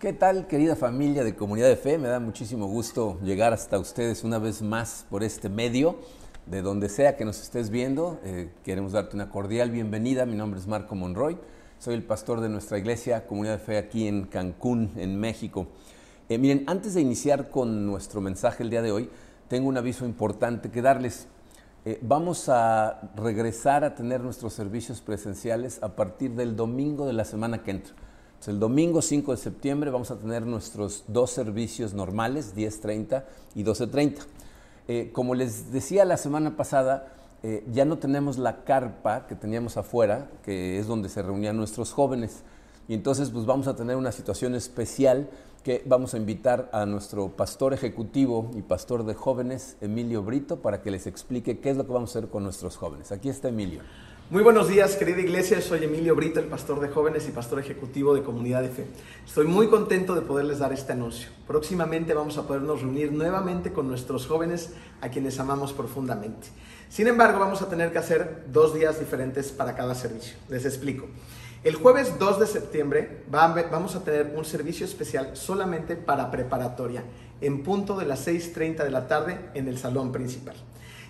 ¿Qué tal, querida familia de Comunidad de Fe? Me da muchísimo gusto llegar hasta ustedes una vez más por este medio. De donde sea que nos estés viendo, eh, queremos darte una cordial bienvenida. Mi nombre es Marco Monroy. Soy el pastor de nuestra iglesia Comunidad de Fe aquí en Cancún, en México. Eh, miren, antes de iniciar con nuestro mensaje el día de hoy, tengo un aviso importante que darles. Eh, vamos a regresar a tener nuestros servicios presenciales a partir del domingo de la semana que entra el domingo 5 de septiembre vamos a tener nuestros dos servicios normales, 10.30 y 12.30. Eh, como les decía la semana pasada, eh, ya no tenemos la carpa que teníamos afuera, que es donde se reunían nuestros jóvenes. Y entonces pues vamos a tener una situación especial que vamos a invitar a nuestro pastor ejecutivo y pastor de jóvenes, Emilio Brito, para que les explique qué es lo que vamos a hacer con nuestros jóvenes. Aquí está Emilio. Muy buenos días, querida iglesia. Soy Emilio Brito, el pastor de jóvenes y pastor ejecutivo de Comunidad de Fe. Estoy muy contento de poderles dar este anuncio. Próximamente vamos a podernos reunir nuevamente con nuestros jóvenes a quienes amamos profundamente. Sin embargo, vamos a tener que hacer dos días diferentes para cada servicio. Les explico. El jueves 2 de septiembre vamos a tener un servicio especial solamente para preparatoria, en punto de las 6.30 de la tarde en el salón principal.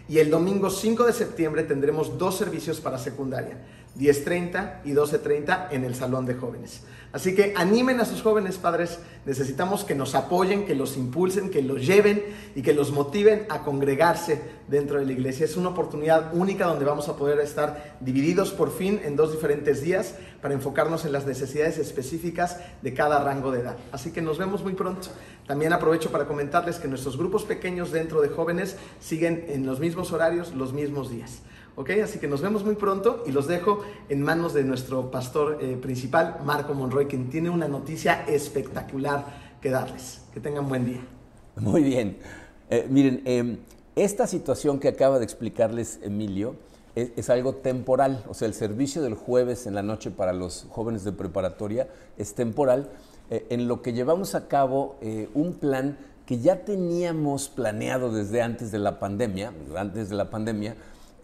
Y el domingo 5 de septiembre tendremos dos servicios para secundaria, 10.30 y 12.30 en el Salón de Jóvenes. Así que animen a sus jóvenes padres, necesitamos que nos apoyen, que los impulsen, que los lleven y que los motiven a congregarse dentro de la iglesia. Es una oportunidad única donde vamos a poder estar divididos por fin en dos diferentes días para enfocarnos en las necesidades específicas de cada rango de edad. Así que nos vemos muy pronto. También aprovecho para comentarles que nuestros grupos pequeños dentro de jóvenes siguen en los mismos horarios, los mismos días. ¿Ok? Así que nos vemos muy pronto y los dejo en manos de nuestro pastor eh, principal, Marco Monroy, quien tiene una noticia espectacular que darles. Que tengan buen día. Muy bien. Eh, miren, em, esta situación que acaba de explicarles Emilio es, algo temporal. O sea, el servicio del jueves en la noche para los jóvenes de preparatoria es temporal, eh, en lo que llevamos a cabo un plan que ya teníamos planeado desde antes de la pandemia, antes de la pandemia,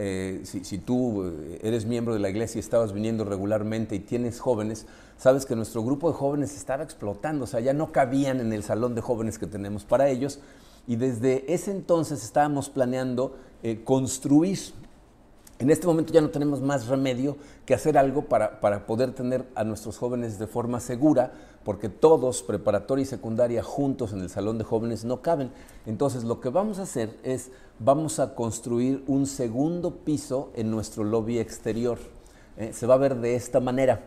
eh, si, tú eh, eres miembro de la iglesia y estabas viniendo regularmente y tienes jóvenes, sabes que nuestro grupo de jóvenes estaba explotando, o sea, ya no cabían en el salón de jóvenes que tenemos para ellos. Y desde ese entonces estábamos planeando eh, construir en este momento ya no tenemos más remedio que hacer algo para, para, poder tener a nuestros jóvenes de forma segura, porque todos, preparatoria y secundaria, juntos en el salón de jóvenes no caben. Entonces lo que vamos a hacer es, vamos a construir un segundo piso en nuestro lobby exterior. ¿eh? se va a ver de esta manera.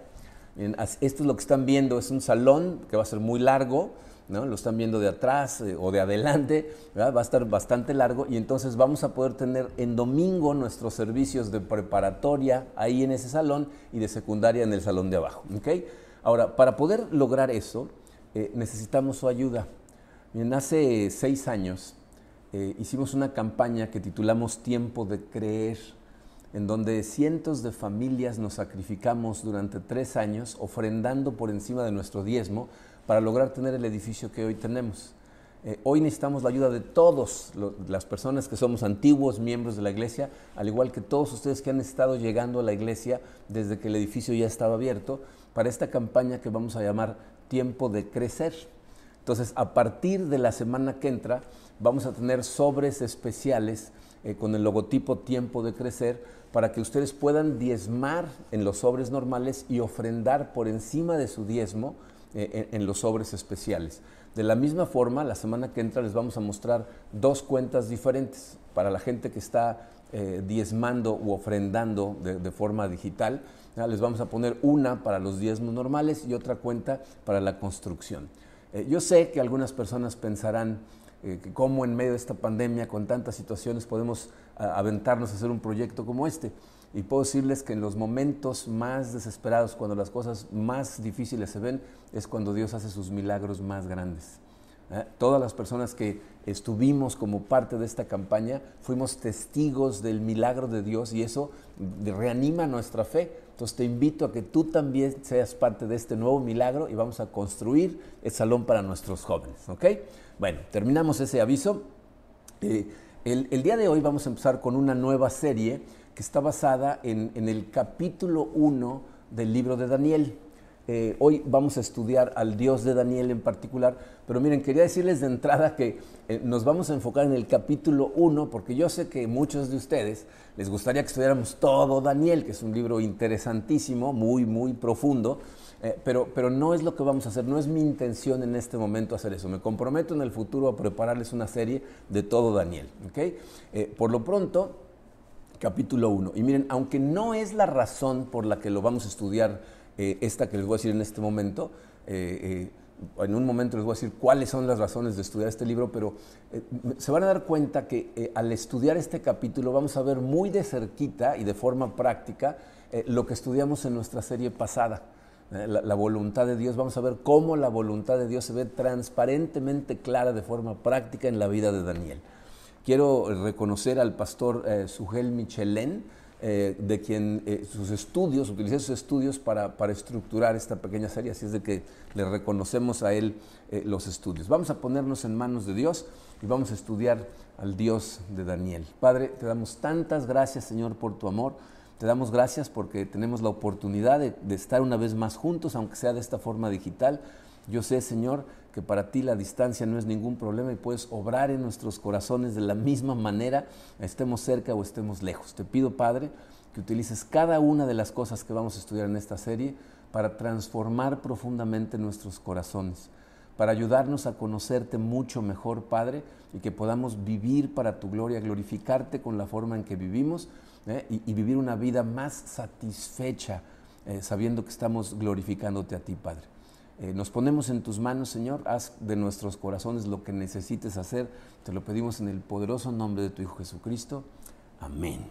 Esto es lo que están viendo, es un salón que va a ser muy largo, lo están viendo de atrás eh, o de adelante, va a estar bastante largo y entonces vamos a poder tener en domingo nuestros servicios de preparatoria ahí en ese salón y de secundaria en el salón de abajo. Ahora, para poder lograr eso, eh, necesitamos su ayuda. hace seis años eh, hicimos una campaña que titulamos Tiempo de Creer, en donde cientos de familias nos sacrificamos durante tres años ofrendando por encima de nuestro diezmo para lograr tener el edificio que hoy tenemos. Eh, hoy necesitamos la ayuda de todas las personas que somos antiguos miembros de la iglesia, al igual que todos ustedes que han estado llegando a la iglesia desde que el edificio ya estaba abierto, para esta campaña que vamos a llamar Tiempo de Crecer. Entonces, a partir de la semana que entra, vamos a tener sobres especiales eh, con el logotipo Tiempo de Crecer para que ustedes puedan diezmar en los sobres normales y ofrendar por encima de su diezmo eh, en, los sobres especiales. De la misma forma, la semana que entra les vamos a mostrar dos cuentas diferentes para la gente que está eh, diezmando u ofrendando de, forma digital. Les vamos a poner una para los diezmos normales y otra cuenta para la construcción. Eh, yo sé que algunas personas pensarán que cómo en medio de esta pandemia, con tantas situaciones, podemos aventarnos a hacer un proyecto como este. Y puedo decirles que en los momentos más desesperados, cuando las cosas más difíciles se ven, es cuando Dios hace sus milagros más grandes. ¿eh? Todas las personas que estuvimos como parte de esta campaña fuimos testigos del milagro de Dios y eso reanima nuestra fe. Entonces te invito a que tú también seas parte de este nuevo milagro y vamos a construir el salón para nuestros jóvenes. ¿ok? Bueno, terminamos ese aviso. Eh, el, el día de hoy vamos a empezar con una nueva serie que está basada en, el capítulo 1 del libro de Daniel. Eh, hoy vamos a estudiar al Dios de Daniel en particular, pero miren, quería decirles de entrada que eh, nos vamos a enfocar en el capítulo 1, porque yo sé que muchos de ustedes les gustaría que estudiáramos todo Daniel, que es un libro interesantísimo, muy, muy profundo, eh, pero, pero no es lo que vamos a hacer, no es mi intención en este momento hacer eso. Me comprometo en el futuro a prepararles una serie de todo Daniel. ¿okay? por lo pronto, capítulo 1. Y miren, aunque no es la razón por la que lo vamos a estudiar, eh, esta que les voy a decir en este momento, eh, eh, en un momento les voy a decir cuáles son las razones de estudiar este libro, pero se van a dar cuenta que al estudiar este capítulo vamos a ver muy de cerquita y de forma práctica lo que estudiamos en nuestra serie pasada. La, la, voluntad de Dios, vamos a ver cómo la voluntad de Dios se ve transparentemente clara de forma práctica en la vida de Daniel. Quiero reconocer al pastor eh, Sugel Michelén, eh, de quien eh, sus estudios, utilicé sus estudios para, para, estructurar esta pequeña serie, así es de que le reconocemos a él los estudios. Vamos a ponernos en manos de Dios y vamos a estudiar al Dios de Daniel. Padre, te damos tantas gracias, Señor, por tu amor. Te damos gracias porque tenemos la oportunidad de estar una vez más juntos, aunque sea de esta forma digital. Yo sé, Señor, que para ti la distancia no es ningún problema y puedes obrar en nuestros corazones de la misma manera, estemos cerca o estemos lejos. Te pido, Padre, que utilices cada una de las cosas que vamos a estudiar en esta serie para transformar profundamente nuestros corazones, para ayudarnos a conocerte mucho mejor, Padre, y que podamos vivir para tu gloria, glorificarte con la forma en que vivimos ¿eh? y, vivir una vida más satisfecha, eh, sabiendo que estamos glorificándote a ti, Padre. Eh, nos ponemos en tus manos, Señor, haz de nuestros corazones lo que necesites hacer. Te lo pedimos en el poderoso nombre de tu Hijo Jesucristo. Amén.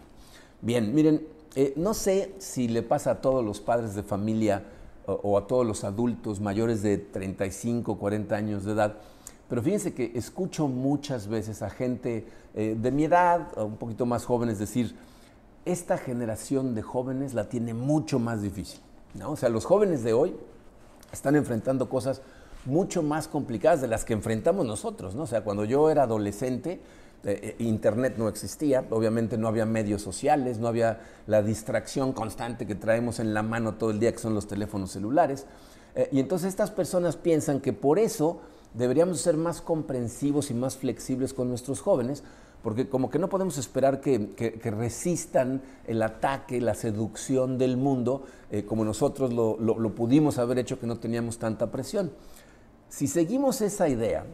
Bien, miren, eh, no sé si le pasa a todos los padres de familia o, a todos los adultos mayores de 35, 40 años de edad, pero fíjense que escucho muchas veces a gente eh, de mi edad, un poquito más jóvenes, decir, esta generación de jóvenes la tiene mucho más difícil. ¿no? O sea, los jóvenes de hoy están enfrentando cosas mucho más complicadas de las que enfrentamos nosotros, ¿no? O sea, cuando yo era adolescente, eh, eh, Internet no existía, obviamente no había medios sociales, no había la distracción constante que traemos en la mano todo el día, que son los teléfonos celulares. Eh, y entonces estas personas piensan que por eso deberíamos ser más comprensivos y más flexibles con nuestros jóvenes, porque como que no podemos esperar que, resistan el ataque, la seducción del mundo, eh, como nosotros lo, pudimos haber hecho que no teníamos tanta presión. Si seguimos esa idea,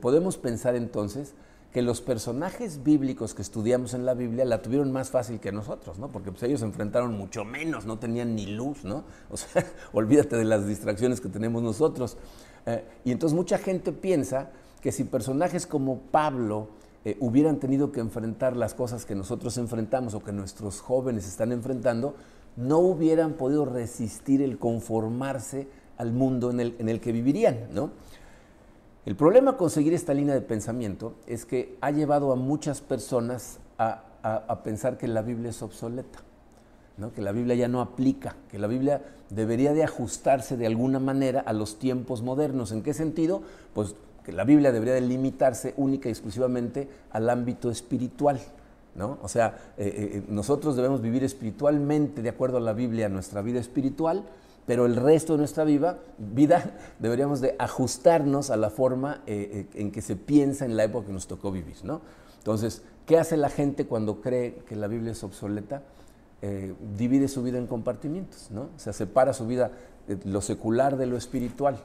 podemos pensar entonces que los personajes bíblicos que estudiamos en la Biblia la tuvieron más fácil que nosotros, ¿no? Porque pues, ellos se enfrentaron mucho menos, no tenían ni luz, ¿no? O sea, olvídate de las distracciones que tenemos nosotros. Eh, y entonces mucha gente piensa que si personajes como Pablo, eh, hubieran tenido que enfrentar las cosas que nosotros enfrentamos o que nuestros jóvenes están enfrentando, no hubieran podido resistir el conformarse al mundo en el, en el que vivirían. ¿no? El problema con seguir esta línea de pensamiento es que ha llevado a muchas personas a, a, pensar que la Biblia es obsoleta. ¿no? que la Biblia ya no aplica, que la Biblia debería de ajustarse de alguna manera a los tiempos modernos. ¿En qué sentido? Pues que la Biblia debería de limitarse única y exclusivamente al ámbito espiritual. ¿no? O sea, eh, eh, eh, nosotros debemos vivir espiritualmente de acuerdo a la Biblia nuestra vida espiritual, pero el resto de nuestra vida, vida deberíamos de ajustarnos a la forma en que se piensa en la época que nos tocó vivir. ¿no? Entonces, ¿qué hace la gente cuando cree que la Biblia es obsoleta? divide su vida en compartimientos, ¿no? o sea, separa su vida, lo secular de lo espiritual.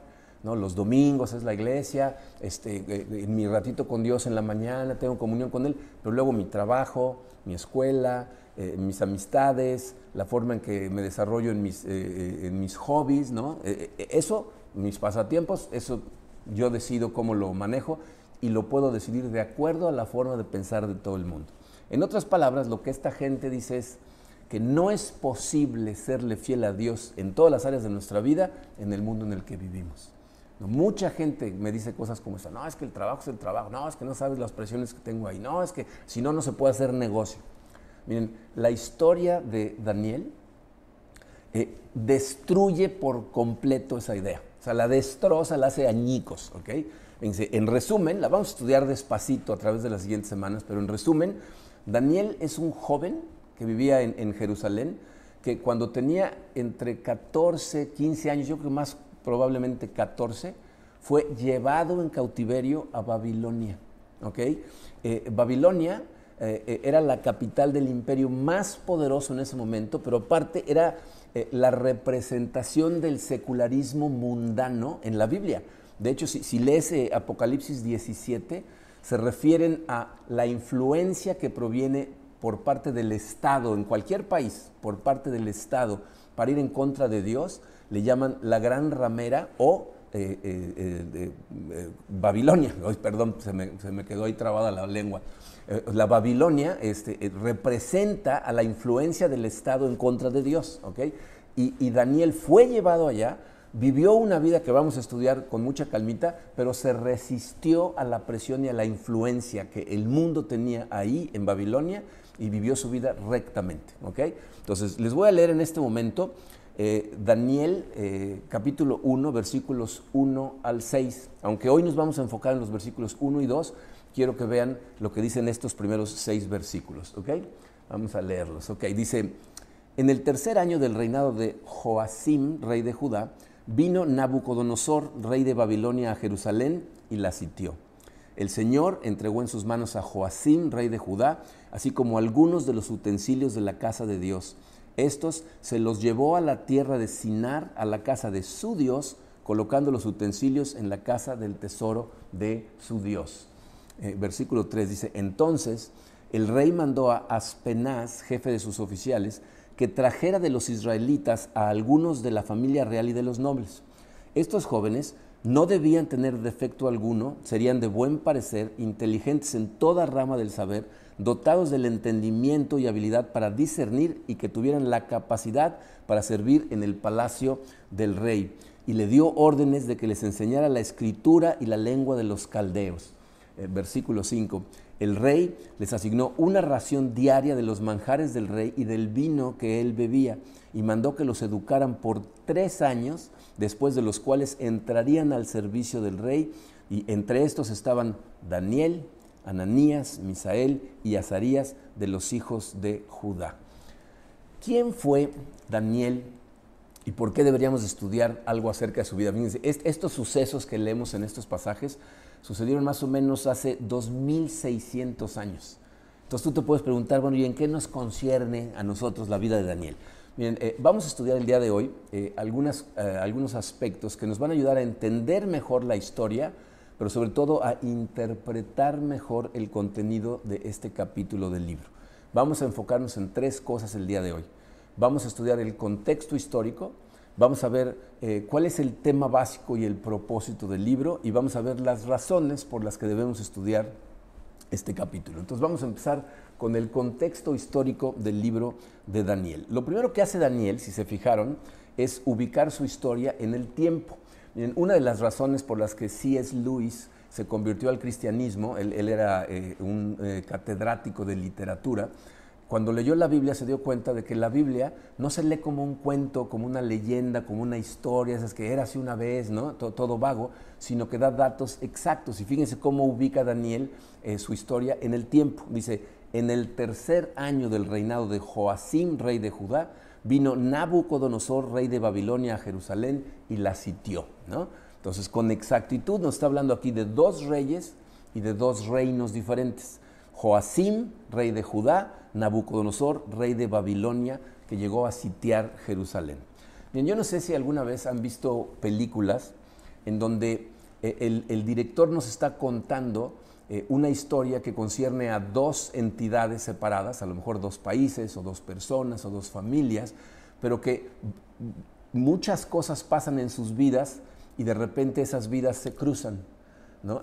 ¿No? Los domingos es la iglesia, este, eh, en mi ratito con Dios en la mañana, tengo comunión con Él, pero luego mi trabajo, mi escuela, eh, mis amistades, la forma en que me desarrollo en mis, eh, en mis hobbies, ¿no? eso, mis pasatiempos, eso yo decido cómo lo manejo y lo puedo decidir de acuerdo a la forma de pensar de todo el mundo. En otras palabras, lo que esta gente dice es que no es posible serle fiel a Dios en todas las áreas de nuestra vida en el mundo en el que vivimos. Mucha gente me dice cosas como esta, no, es que el trabajo es el trabajo, no, es que no sabes las presiones que tengo ahí, no, es que si no, no se puede hacer negocio. Miren, la historia de Daniel eh, destruye por completo esa idea, o sea, la destroza, la hace añicos, ¿ok? En resumen, la vamos a estudiar despacito a través de las siguientes semanas, pero en resumen, Daniel es un joven que vivía en, en Jerusalén, que cuando tenía entre 14, 15 años, yo creo más probablemente 14, fue llevado en cautiverio a Babilonia. Eh, Babilonia eh, eh, era la capital del imperio más poderoso en ese momento, pero aparte era la representación del secularismo mundano en la Biblia. De hecho, si, si lees Apocalipsis 17, se refieren a la influencia que proviene por parte del Estado, en cualquier país, por parte del Estado, para ir en contra de Dios, le llaman la gran ramera o eh, eh, eh, Babilonia, perdón, se me, quedó ahí trabada la lengua. la Babilonia este, representa a la influencia del Estado en contra de Dios, ¿ok? Y, Daniel fue llevado allá, vivió una vida que vamos a estudiar con mucha calmita, pero se resistió a la presión y a la influencia que el mundo tenía ahí en Babilonia y vivió su vida rectamente, ¿ok? Entonces, les voy a leer en este momento eh, Daniel eh, capítulo 1, versículos 1 al 6. Aunque hoy nos vamos a enfocar en los versículos 1 y 2, quiero que vean lo que dicen estos primeros seis versículos. Vamos a leerlos. ¿ok? Dice, en el tercer año del reinado de Joacim, rey de Judá, vino Nabucodonosor, rey de Babilonia, a Jerusalén y la sitió. El Señor entregó en sus manos a Joacim, rey de Judá, así como algunos de los utensilios de la casa de Dios estos se los llevó a la tierra de Sinar, a la casa de su Dios, colocando los utensilios en la casa del tesoro de su Dios. Eh, versículo 3 dice, entonces el rey mandó a Aspenaz, jefe de sus oficiales, que trajera de los israelitas a algunos de la familia real y de los nobles. Estos jóvenes no debían tener defecto alguno, serían de buen parecer, inteligentes en toda rama del saber, dotados del entendimiento y habilidad para discernir y que tuvieran la capacidad para servir en el palacio del rey. Y le dio órdenes de que les enseñara la escritura y la lengua de los caldeos. Eh, versículo 5. El rey les asignó una ración diaria de los manjares del rey y del vino que él bebía, y mandó que los educaran por tres años, después de los cuales entrarían al servicio del rey, y entre estos estaban Daniel, Ananías, Misael y Azarías de los hijos de Judá. ¿Quién fue Daniel y por qué deberíamos estudiar algo acerca de su vida? Estos sucesos que leemos en estos pasajes sucedieron más o menos hace 2600 años. Entonces tú te puedes preguntar, bueno, ¿y en qué nos concierne a nosotros la vida de Daniel? Miren, eh, vamos a estudiar el día de hoy eh, eh, algunos aspectos que nos van a ayudar a entender mejor la historia, pero sobre todo a interpretar mejor el contenido de este capítulo del libro. Vamos a enfocarnos en tres cosas el día de hoy. Vamos a estudiar el contexto histórico, vamos a ver eh, cuál es el tema básico y el propósito del libro y vamos a ver las razones por las que debemos estudiar este capítulo. Entonces vamos a empezar con el contexto histórico del libro de Daniel. Lo primero que hace Daniel, si se fijaron, es ubicar su historia en el tiempo una de las razones por las que C.S. Lewis se convirtió al cristianismo, él, era eh, un eh, catedrático de literatura, cuando leyó la Biblia se dio cuenta de que la Biblia no se lee como un cuento, como una leyenda, como una historia, esas que era así una vez, ¿no? Todo, vago, sino que da datos exactos. Y fíjense cómo ubica Daniel eh, su historia en el tiempo. Dice, en el tercer año del reinado de Joacim, rey de Judá, vino Nabucodonosor, rey de Babilonia, a Jerusalén y la sitió. ¿no? Entonces, con exactitud nos está hablando aquí de dos reyes y de dos reinos diferentes. Joacim, rey de Judá, Nabucodonosor, rey de Babilonia, que llegó a sitiar Jerusalén. Bien, yo no sé si alguna vez han visto películas en donde eh, el, el director nos está contando eh, una historia que concierne a dos entidades separadas, a lo mejor dos países o dos personas o dos familias, pero que muchas cosas pasan en sus vidas y de repente esas vidas se cruzan.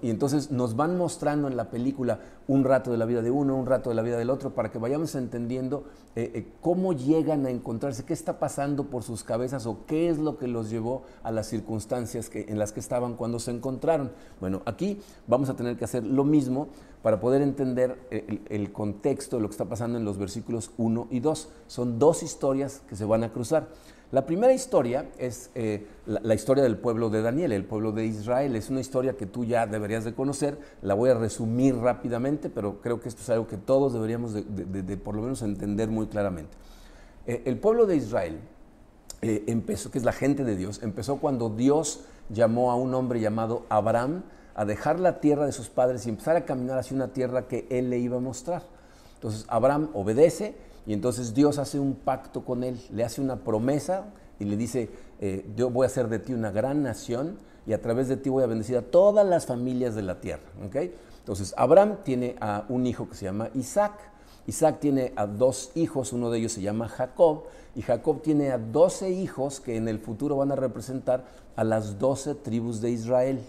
Y entonces nos van mostrando en la película un rato de la vida de uno, un rato de la vida del otro, para que vayamos entendiendo eh, eh, cómo llegan a encontrarse, qué está pasando por sus cabezas o qué es lo que los llevó a las circunstancias en las que estaban cuando se encontraron. Bueno, aquí vamos a tener que hacer lo mismo para poder entender eh, el, el contexto de lo que está pasando en los versículos 1 y 2. Son dos historias que se van a cruzar. La primera historia es eh, la, historia del pueblo de Daniel, el pueblo de Israel. Es una historia que tú ya deberías de conocer. La voy a resumir rápidamente, pero creo que esto es algo que todos deberíamos de, por lo menos entender muy claramente. Eh, el pueblo de Israel eh, empezó, que es la gente de Dios, empezó cuando Dios llamó a un hombre llamado Abraham a dejar la tierra de sus padres y empezar a caminar hacia una tierra que él le iba a mostrar. Entonces Abraham obedece y entonces Dios hace un pacto con él, le hace una promesa y le dice, eh, yo voy a hacer de ti una gran nación y a través de ti voy a bendecir a todas las familias de la tierra. Entonces Abraham tiene a un hijo que se llama Isaac. Isaac tiene a dos hijos, uno de ellos se llama Jacob, y Jacob tiene a doce hijos que en el futuro van a representar a las doce tribus de Israel.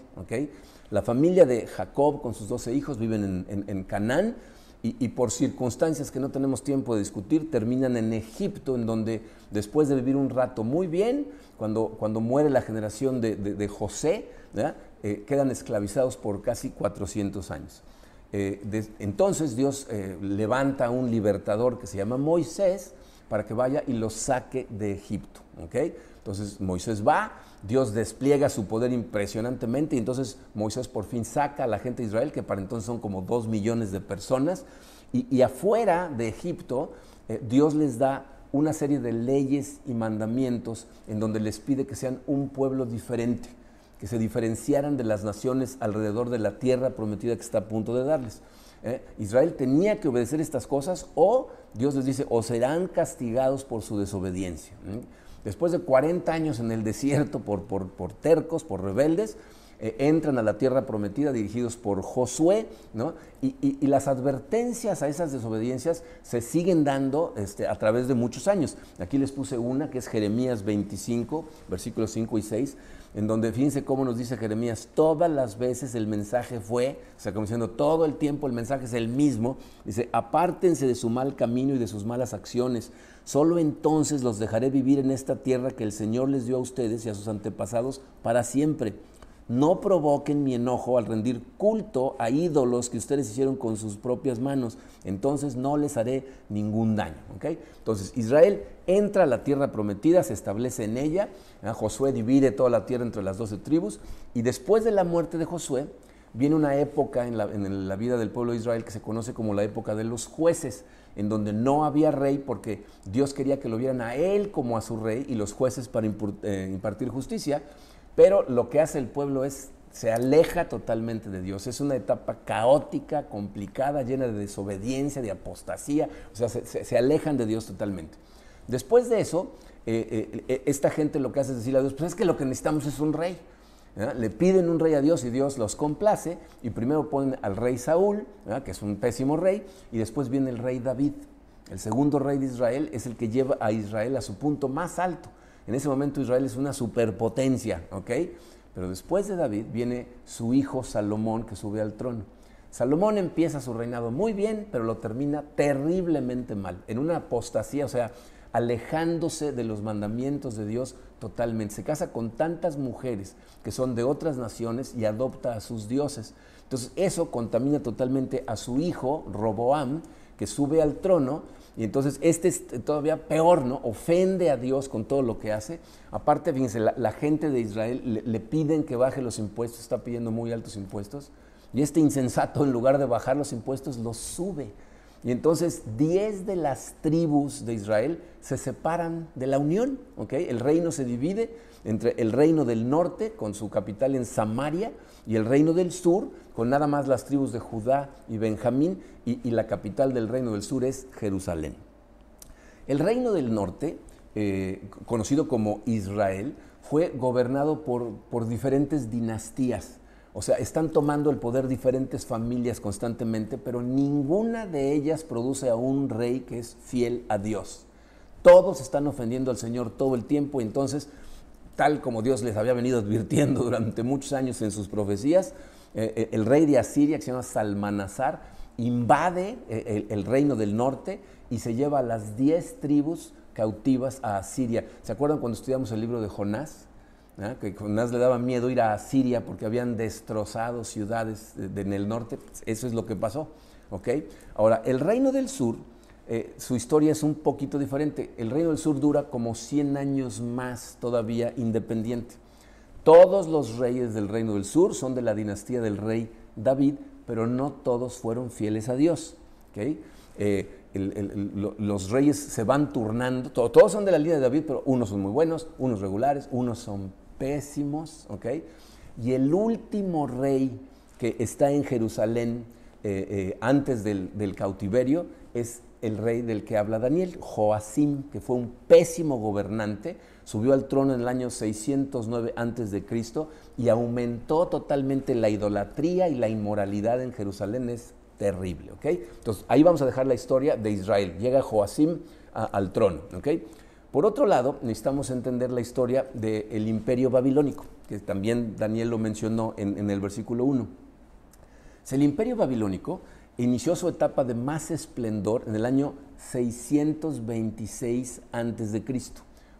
La familia de Jacob con sus doce hijos viven en, Canaán y, por circunstancias que no tenemos tiempo de discutir, terminan en Egipto, en donde después de vivir un rato muy bien, cuando, cuando muere la generación de, José, eh, quedan esclavizados por casi 400 años. Eh, entonces Dios eh, levanta a un libertador que se llama Moisés para que vaya y los saque de Egipto. Entonces Moisés va, Dios despliega su poder impresionantemente y entonces Moisés por fin saca a la gente de Israel, que para entonces son como dos millones de personas, y, afuera de Egipto eh, Dios les da una serie de leyes y mandamientos en donde les pide que sean un pueblo diferente que se diferenciaran de las naciones alrededor de la tierra prometida que está a punto de darles. ¿eh? Israel tenía que obedecer estas cosas o Dios les dice, o serán castigados por su desobediencia. Después de 40 años en el desierto por, tercos, por rebeldes, eh, entran a la tierra prometida dirigidos por Josué, ¿no? Y, las advertencias a esas desobediencias se siguen dando este, a través de muchos años. Aquí les puse una que es Jeremías 25, versículos 5 y 6, en donde fíjense cómo nos dice Jeremías, todas las veces el mensaje fue, o sea, como diciendo, todo el tiempo el mensaje es el mismo, dice, apártense de su mal camino y de sus malas acciones, solo entonces los dejaré vivir en esta tierra que el Señor les dio a ustedes y a sus antepasados para siempre no provoquen mi enojo al rendir culto a ídolos que ustedes hicieron con sus propias manos. Entonces no les haré ningún daño. Entonces Israel entra a la tierra prometida, se establece en ella. Josué divide toda la tierra entre las doce tribus. Y después de la muerte de Josué, viene una época en la, vida del pueblo de Israel que se conoce como la época de los jueces, en donde no había rey porque Dios quería que lo vieran a él como a su rey y los jueces para eh, impartir justicia. Pero lo que hace el pueblo es, se aleja totalmente de Dios. Es una etapa caótica, complicada, llena de desobediencia, de apostasía. O sea, se, alejan de Dios totalmente. Después de eso, eh, eh, eh, esta gente lo que hace es decirle a Dios, pues es que lo que necesitamos es un rey. Le piden un rey a Dios y Dios los complace y primero ponen al rey Saúl, que es un pésimo rey, y después viene el rey David. El segundo rey de Israel es el que lleva a Israel a su punto más alto. En ese momento Israel es una superpotencia, ¿ok? Pero después de David viene su hijo Salomón que sube al trono. Salomón empieza su reinado muy bien, pero lo termina terriblemente mal, en una apostasía, o sea, alejándose de los mandamientos de Dios totalmente. Se casa con tantas mujeres que son de otras naciones y adopta a sus dioses. Entonces eso contamina totalmente a su hijo, Roboam, que sube al trono y entonces este es todavía peor, ¿no? Ofende a Dios con todo lo que hace. Aparte, fíjense, la, gente de Israel le, piden que baje los impuestos, está pidiendo muy altos impuestos. Y este insensato, en lugar de bajar los impuestos, los sube. Y entonces 10 de las tribus de Israel se separan de la unión, ¿ok? El reino se divide entre el reino del norte, con su capital en Samaria, y el reino del sur, con nada más las tribus de Judá y Benjamín, y, la capital del reino del sur es Jerusalén. El reino del norte, eh, conocido como Israel, fue gobernado por, por diferentes dinastías. O sea, están tomando el poder diferentes familias constantemente, pero ninguna de ellas produce a un rey que es fiel a Dios. Todos están ofendiendo al Señor todo el tiempo, y entonces tal como Dios les había venido advirtiendo durante muchos años en sus profecías, eh, eh, el rey de Asiria, que se llama Salmanazar, invade eh, el, reino del norte y se lleva a las diez tribus cautivas a Asiria. ¿Se acuerdan cuando estudiamos el libro de Jonás? ¿Ah? Que Jonás le daba miedo ir a Asiria porque habían destrozado ciudades en el norte. Eso es lo que pasó. Ahora, el reino del sur eh, su historia es un poquito diferente. El Reino del Sur dura como 100 años más todavía independiente. Todos los reyes del Reino del Sur son de la dinastía del rey David, pero no todos fueron fieles a Dios. Eh, los reyes se van turnando, todos son de la línea de David, pero unos son muy buenos, unos regulares, unos son pésimos, ¿ok? Y el último rey que está en Jerusalén eh, antes del, del, cautiverio es el rey del que habla Daniel, Joacim, que fue un pésimo gobernante, subió al trono en el año 609 antes de Cristo y aumentó totalmente la idolatría y la inmoralidad en Jerusalén. Es terrible, ¿ok? Entonces, ahí vamos a dejar la historia de Israel. Llega Joacim al trono, ¿ok? Por otro lado, necesitamos entender la historia del imperio babilónico, que también Daniel lo mencionó en, en el versículo 1. El imperio babilónico inició su etapa de más esplendor en el año 626 a.C.,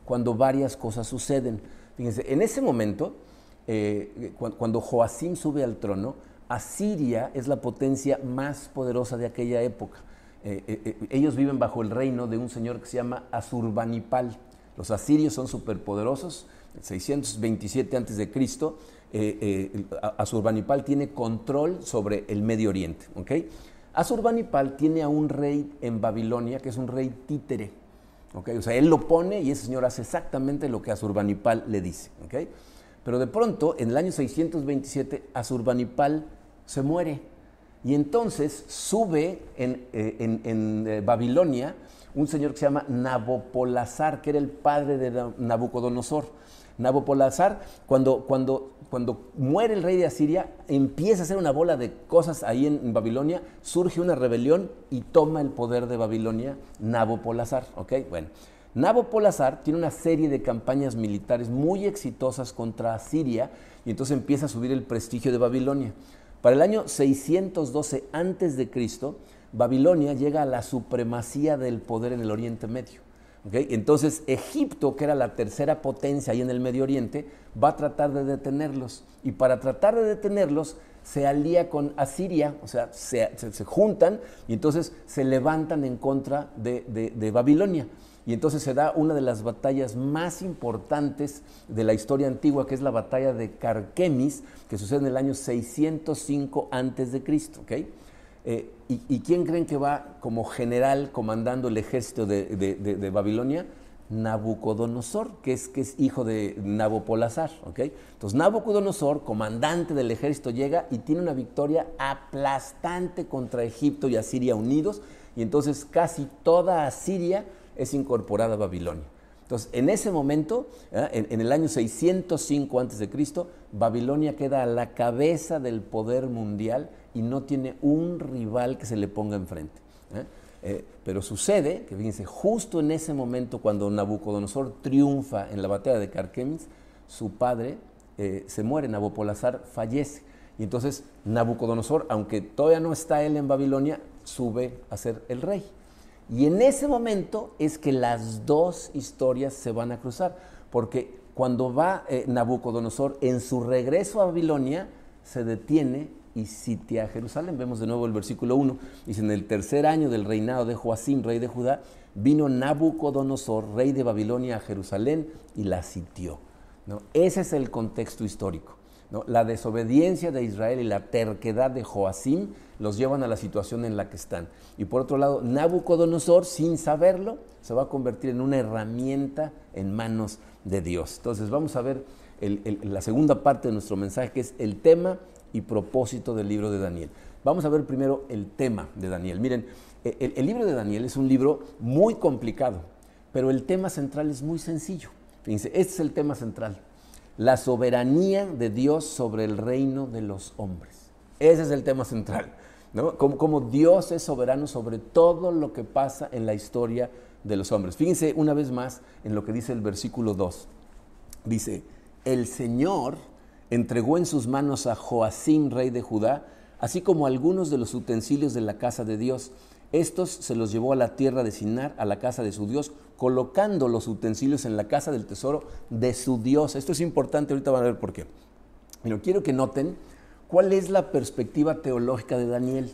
cuando varias cosas suceden. Fíjense, en ese momento, eh, cuando Joacim sube al trono, Asiria es la potencia más poderosa de aquella época. Eh, eh, ellos viven bajo el reino de un señor que se llama Asurbanipal. Los asirios son superpoderosos, 627 a.C., eh, eh, Asurbanipal tiene control sobre el Medio Oriente. ¿okay? Asurbanipal tiene a un rey en Babilonia que es un rey títere. ¿okay? O sea, él lo pone y ese señor hace exactamente lo que Asurbanipal le dice. Pero de pronto, en el año 627, Asurbanipal se muere. Y entonces sube en, eh, Babilonia un señor que se llama Nabopolazar, que era el padre de Nabucodonosor. Nabopolazar, cuando, cuando cuando muere el rey de Asiria, empieza a hacer una bola de cosas ahí en, Babilonia, surge una rebelión y toma el poder de Babilonia Nabopolazar. ¿ok? Bueno, Nabopolazar tiene una serie de campañas militares muy exitosas contra Asiria y entonces empieza a subir el prestigio de Babilonia. Para el año 612 a.C., Babilonia llega a la supremacía del poder en el Oriente Medio. Entonces Egipto, que era la tercera potencia ahí en el Medio Oriente, va a tratar de detenerlos. Y para tratar de detenerlos se alía con Asiria, o sea, se, juntan y entonces se levantan en contra de, Babilonia. Y entonces se da una de las batallas más importantes de la historia antigua, que es la batalla de Carquemis, que sucede en el año 605 a.C. ¿okay? Eh, ¿y, quién creen que va como general comandando el ejército de, Babilonia? Nabucodonosor, que es, que es hijo de Nabopolazar. ¿okay? Entonces Nabucodonosor, comandante del ejército, llega y tiene una victoria aplastante contra Egipto y Asiria unidos, y entonces casi toda Asiria es incorporada a Babilonia. Entonces, en ese momento, ¿eh? en, en, el año 605 a.C., Babilonia queda a la cabeza del poder mundial y no tiene un rival que se le ponga enfrente. ¿eh? Eh, pero sucede que, fíjense, justo en ese momento cuando Nabucodonosor triunfa en la batalla de Carquemis, su padre eh, se muere, Nabopolazar fallece. Y entonces Nabucodonosor, aunque todavía no está él en Babilonia, sube a ser el rey. Y en ese momento es que las dos historias se van a cruzar, porque cuando va Nabucodonosor en su regreso a Babilonia, se detiene y sitia Jerusalén. Vemos de nuevo el versículo 1. Dice, en el tercer año del reinado de Joacim, rey de Judá, vino Nabucodonosor, rey de Babilonia, a Jerusalén y la sitió. ¿no? Ese es el contexto histórico. ¿no? La desobediencia de Israel y la terquedad de Joacim los llevan a la situación en la que están. Y por otro lado, Nabucodonosor, sin saberlo, se va a convertir en una herramienta en manos de Dios. Entonces vamos a ver la segunda parte de nuestro mensaje, que es el tema y propósito del libro de Daniel. Vamos a ver primero el tema de Daniel. Miren, e, el, libro de Daniel es un libro muy complicado, pero el tema central es muy sencillo. Fíjense, este es el tema central. La soberanía de Dios sobre el reino de los hombres. Ese es el tema central. ¿no? Como, como Dios es soberano sobre todo lo que pasa en la historia de los hombres. Fíjense una vez más en lo que dice el versículo 2. Dice, el Señor entregó en sus manos a Joacim, rey de Judá, así como algunos de los utensilios de la casa de Dios. Estos se los llevó a la tierra de Sinar, a la casa de su Dios, colocando los utensilios en la casa del tesoro de su Dios. Esto es importante, ahorita van a ver por qué. Pero quiero que noten cuál es la perspectiva teológica de Daniel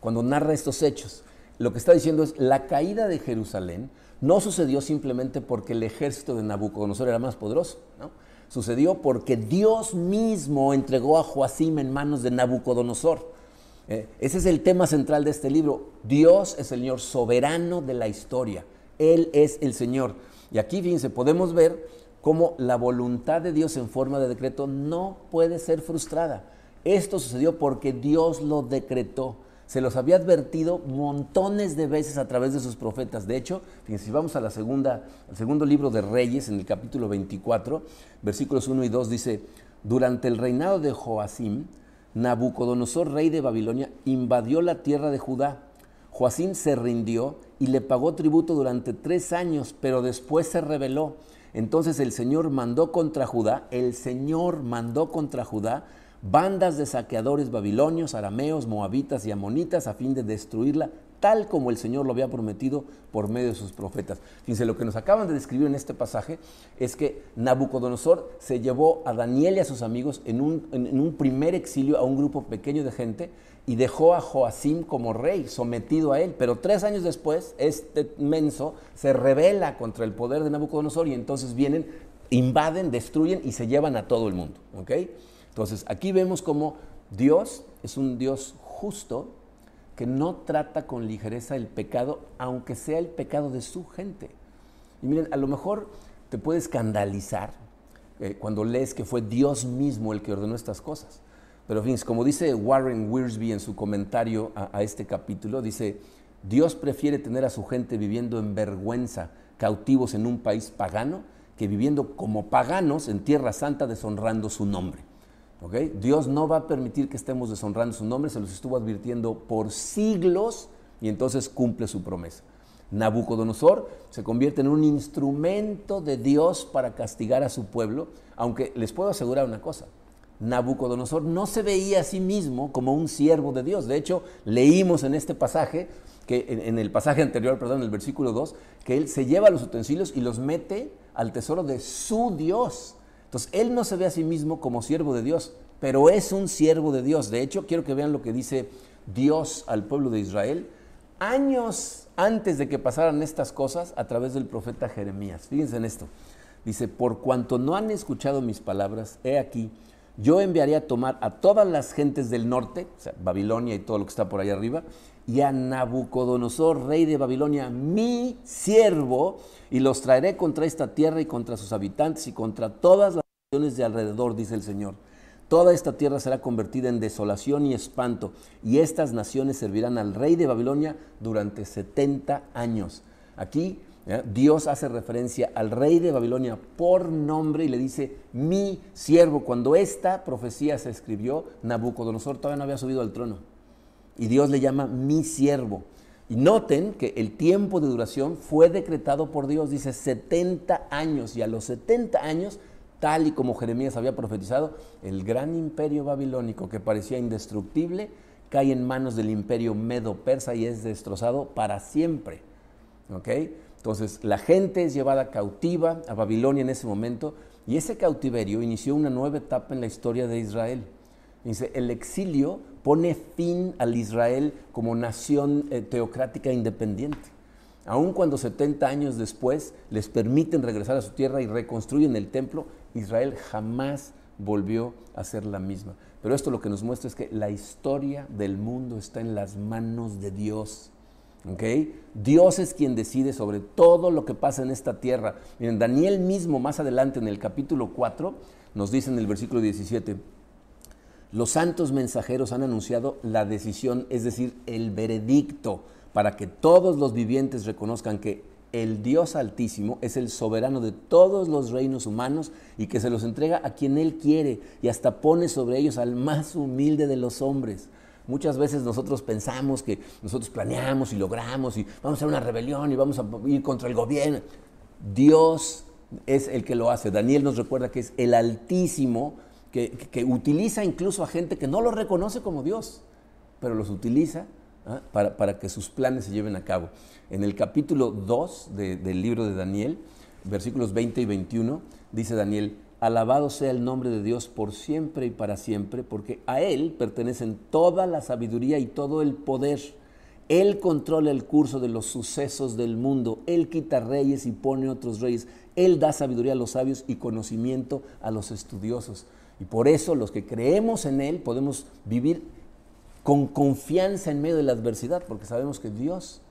cuando narra estos hechos. Lo que está diciendo es, la caída de Jerusalén no sucedió simplemente porque el ejército de Nabucodonosor era más poderoso, ¿no? Sucedió porque Dios mismo entregó a Joacim en manos de Nabucodonosor. Eh, ese es el tema central de este libro. Dios es el Señor soberano de la historia. Él es el Señor. Y aquí, fíjense, podemos ver cómo la voluntad de Dios en forma de decreto no puede ser frustrada. Esto sucedió porque Dios lo decretó. Se los había advertido montones de veces a través de sus profetas. De hecho, fíjense, si vamos a la segunda, al segundo libro de Reyes, en el capítulo 24, versículos 1 y 2, dice, durante el reinado de Joacim, Nabucodonosor, rey de Babilonia, invadió la tierra de Judá. Joacim se rindió y le pagó tributo durante tres años, pero después se rebeló. Entonces el Señor mandó contra Judá, el Señor mandó contra Judá bandas de saqueadores babilonios, arameos, moabitas y amonitas a fin de destruirla, tal como el Señor lo había prometido por medio de sus profetas. Fíjense, lo que nos acaban de describir en este pasaje es que Nabucodonosor se llevó a Daniel y a sus amigos en un, primer exilio a un grupo pequeño de gente y dejó a Joacim como rey, sometido a él. Pero tres años después, este menso se rebela contra el poder de Nabucodonosor y entonces vienen, invaden, destruyen y se llevan a todo el mundo. ¿okay? Entonces, aquí vemos cómo Dios es un Dios justo que no trata con ligereza el pecado, aunque sea el pecado de su gente. Y miren, a lo mejor te puede escandalizar eh, cuando lees que fue Dios mismo el que ordenó estas cosas. Pero, fin, como dice Warren Wiersbe en su comentario a este capítulo, dice, Dios prefiere tener a su gente viviendo en vergüenza, cautivos en un país pagano, que viviendo como paganos en Tierra Santa deshonrando su nombre. Dios no va a permitir que estemos deshonrando su nombre, se los estuvo advirtiendo por siglos y entonces cumple su promesa. Nabucodonosor se convierte en un instrumento de Dios para castigar a su pueblo, aunque les puedo asegurar una cosa, Nabucodonosor no se veía a sí mismo como un siervo de Dios. De hecho, leímos en este pasaje, que en, el pasaje anterior, perdón, en el versículo 2, que él se lleva los utensilios y los mete al tesoro de su Dios. Entonces, él no se ve a sí mismo como siervo de Dios, pero es un siervo de Dios. De hecho, quiero que vean lo que dice Dios al pueblo de Israel años antes de que pasaran estas cosas a través del profeta Jeremías. Fíjense en esto. Dice, por cuanto no han escuchado mis palabras, he aquí, yo enviaré a tomar a todas las gentes del norte, o sea, Babilonia y todo lo que está por ahí arriba, y a Nabucodonosor, rey de Babilonia, mi siervo, y los traeré contra esta tierra y contra sus habitantes y contra todas las de alrededor, dice el Señor. Toda esta tierra será convertida en desolación y espanto, y estas naciones servirán al rey de Babilonia durante 70 años. Aquí Dios hace referencia al rey de Babilonia por nombre y le dice, mi siervo. Cuando esta profecía se escribió, Nabucodonosor todavía no había subido al trono. Y Dios le llama mi siervo. Y noten que el tiempo de duración fue decretado por Dios, dice 70 años. Y a los 70 años, tal y como Jeremías había profetizado, el gran imperio babilónico que parecía indestructible cae en manos del imperio medo-persa y es destrozado para siempre. Entonces, la gente es llevada cautiva a Babilonia en ese momento y ese cautiverio inició una nueva etapa en la historia de Israel. Dice, el exilio pone fin al Israel como nación eh, teocrática independiente. Aun cuando 70 años después les permiten regresar a su tierra y reconstruyen el templo, Israel jamás volvió a ser la misma. Pero esto lo que nos muestra es que la historia del mundo está en las manos de Dios. Dios es quien decide sobre todo lo que pasa en esta tierra. Miren, Daniel mismo más adelante en el capítulo 4 nos dice en el versículo 17, los santos mensajeros han anunciado la decisión, es decir, el veredicto, para que todos los vivientes reconozcan que el Dios Altísimo es el soberano de todos los reinos humanos y que se los entrega a quien Él quiere y hasta pone sobre ellos al más humilde de los hombres. Muchas veces nosotros pensamos que nosotros planeamos y logramos y vamos a hacer una rebelión y vamos a ir contra el gobierno. Dios es el que lo hace. Daniel nos recuerda que es el Altísimo que, utiliza incluso a gente que no lo reconoce como Dios, pero los utiliza ¿ah? para, que sus planes se lleven a cabo. En el capítulo 2 del libro de Daniel, versículos 20 y 21, dice Daniel, Alabado sea el nombre de Dios por siempre y para siempre, porque a Él pertenecen toda la sabiduría y todo el poder. Él controla el curso de los sucesos del mundo. Él quita reyes y pone otros reyes. Él da sabiduría a los sabios y conocimiento a los estudiosos. Y por eso los que creemos en Él podemos vivir con confianza en medio de la adversidad, porque sabemos que Dios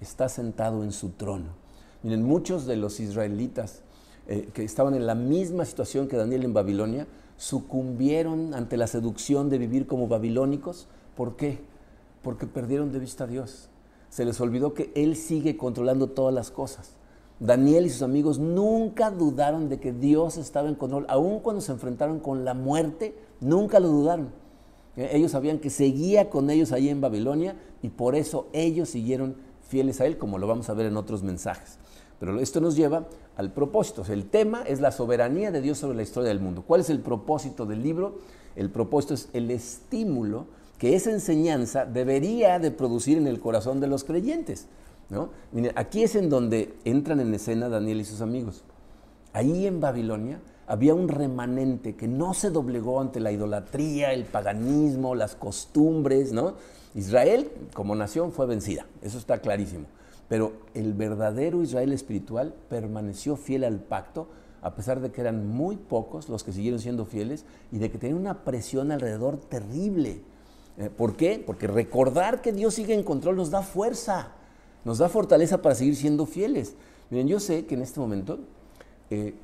está sentado en su trono. Miren, muchos de los israelitas eh, que estaban en la misma situación que Daniel en Babilonia, sucumbieron ante la seducción de vivir como babilónicos. ¿Por qué? Porque perdieron de vista a Dios. Se les olvidó que Él sigue controlando todas las cosas. Daniel y sus amigos nunca dudaron de que Dios estaba en control, aun cuando se enfrentaron con la muerte, nunca lo dudaron. Eh, ellos sabían que seguía con ellos ahí en Babilonia y por eso ellos siguieron fieles a Él, como lo vamos a ver en otros mensajes. Pero esto nos lleva al propósito. el tema es la soberanía de Dios sobre la historia del mundo. ¿Cuál es el propósito del libro? El propósito es el estímulo que esa enseñanza debería de producir en el corazón de los creyentes. ¿no? aquí es en donde entran en escena Daniel y sus amigos. Ahí en Babilonia había un remanente que no se doblegó ante la idolatría, el paganismo, las costumbres. ¿no? Israel como nación fue vencida, eso está clarísimo. Pero el verdadero Israel espiritual permaneció fiel al pacto, a pesar de que eran muy pocos los que siguieron siendo fieles y de que tenían una presión alrededor terrible. Eh, ¿Por qué? Porque recordar que Dios sigue en control nos da fuerza, nos da fortaleza para seguir siendo fieles. Miren, yo sé que en este momento eh,